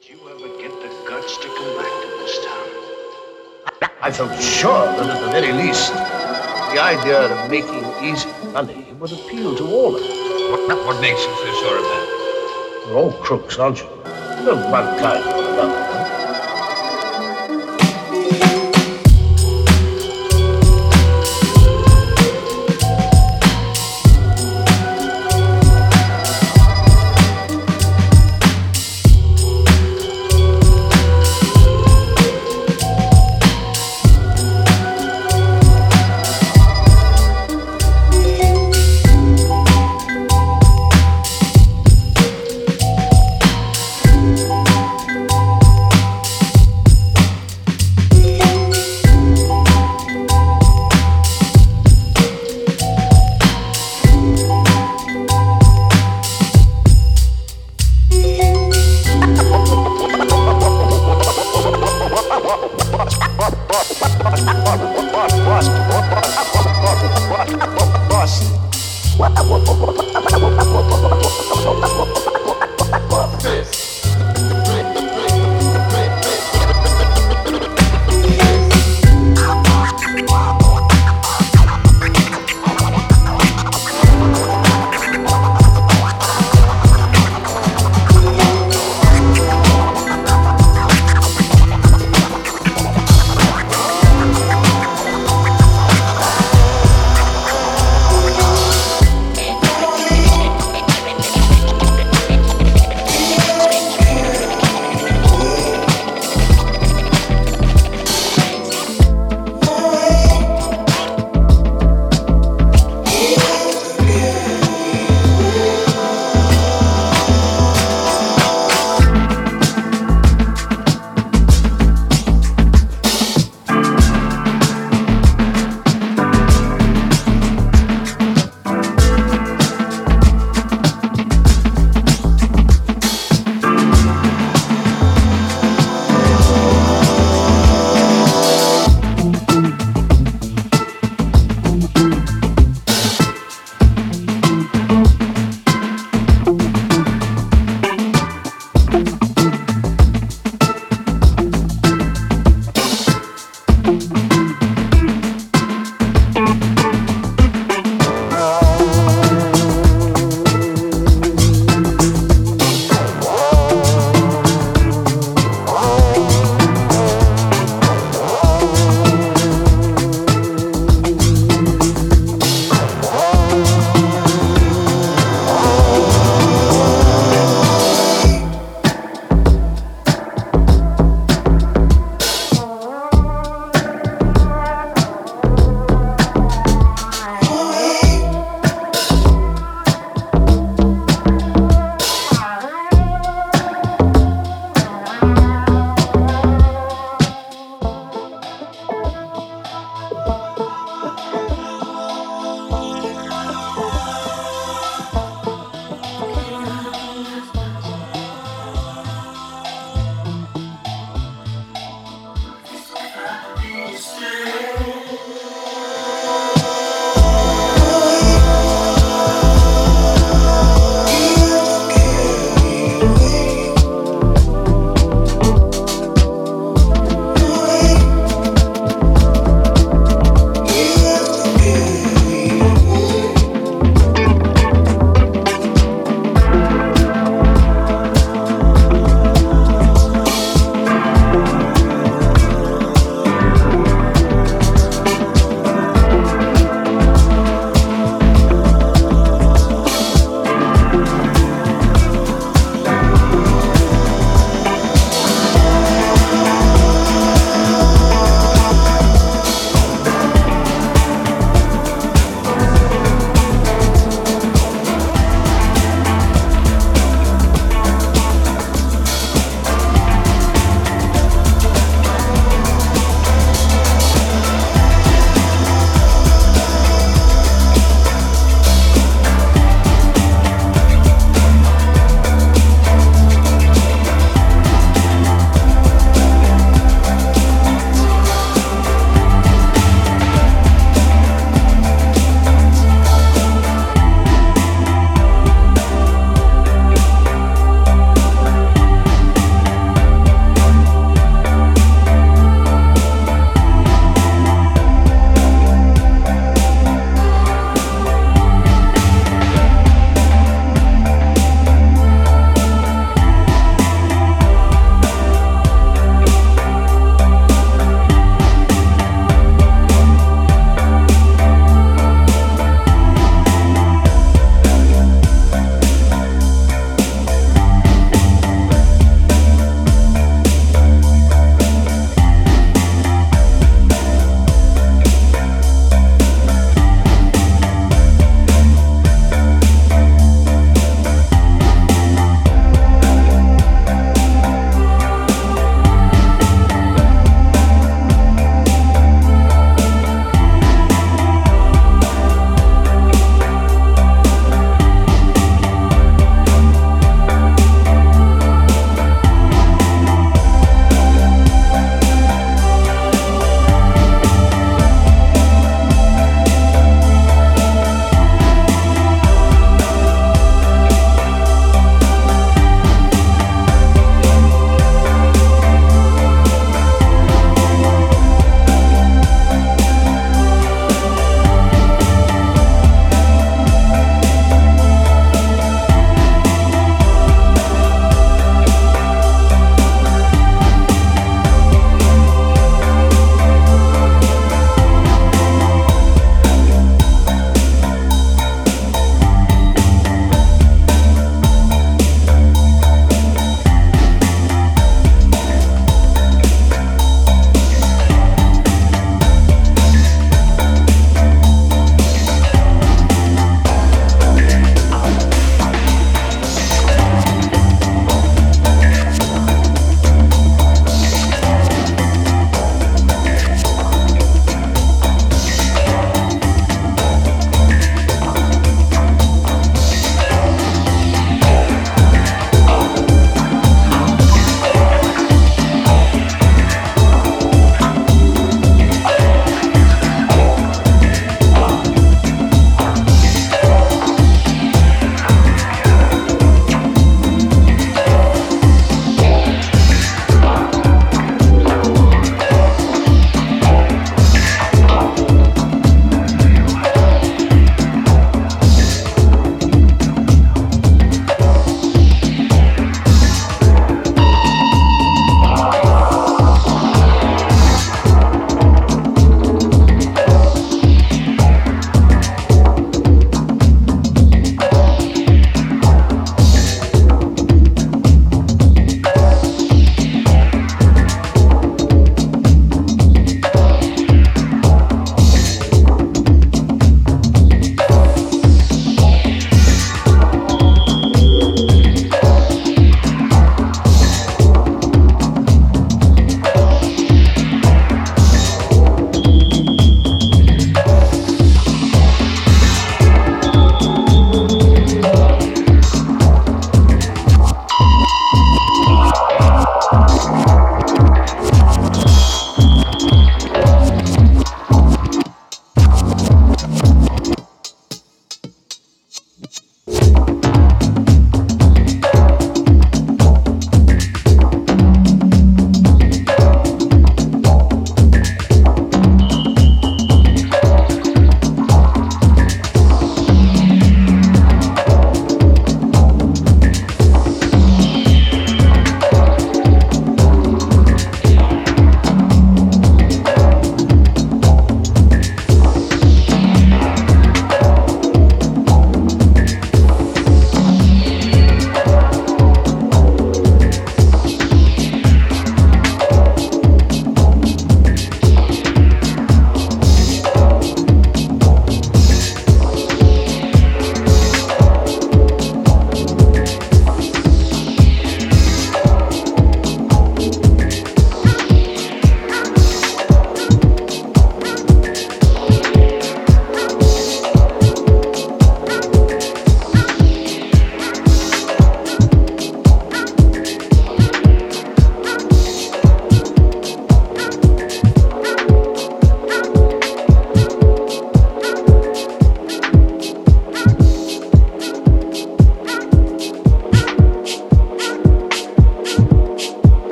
Did you ever get the guts to come back to this town? I felt sure that at the very least, the idea of making easy money would appeal to all of us. What, what makes you so sure of that? We're all crooks, aren't you? Of one kind or another.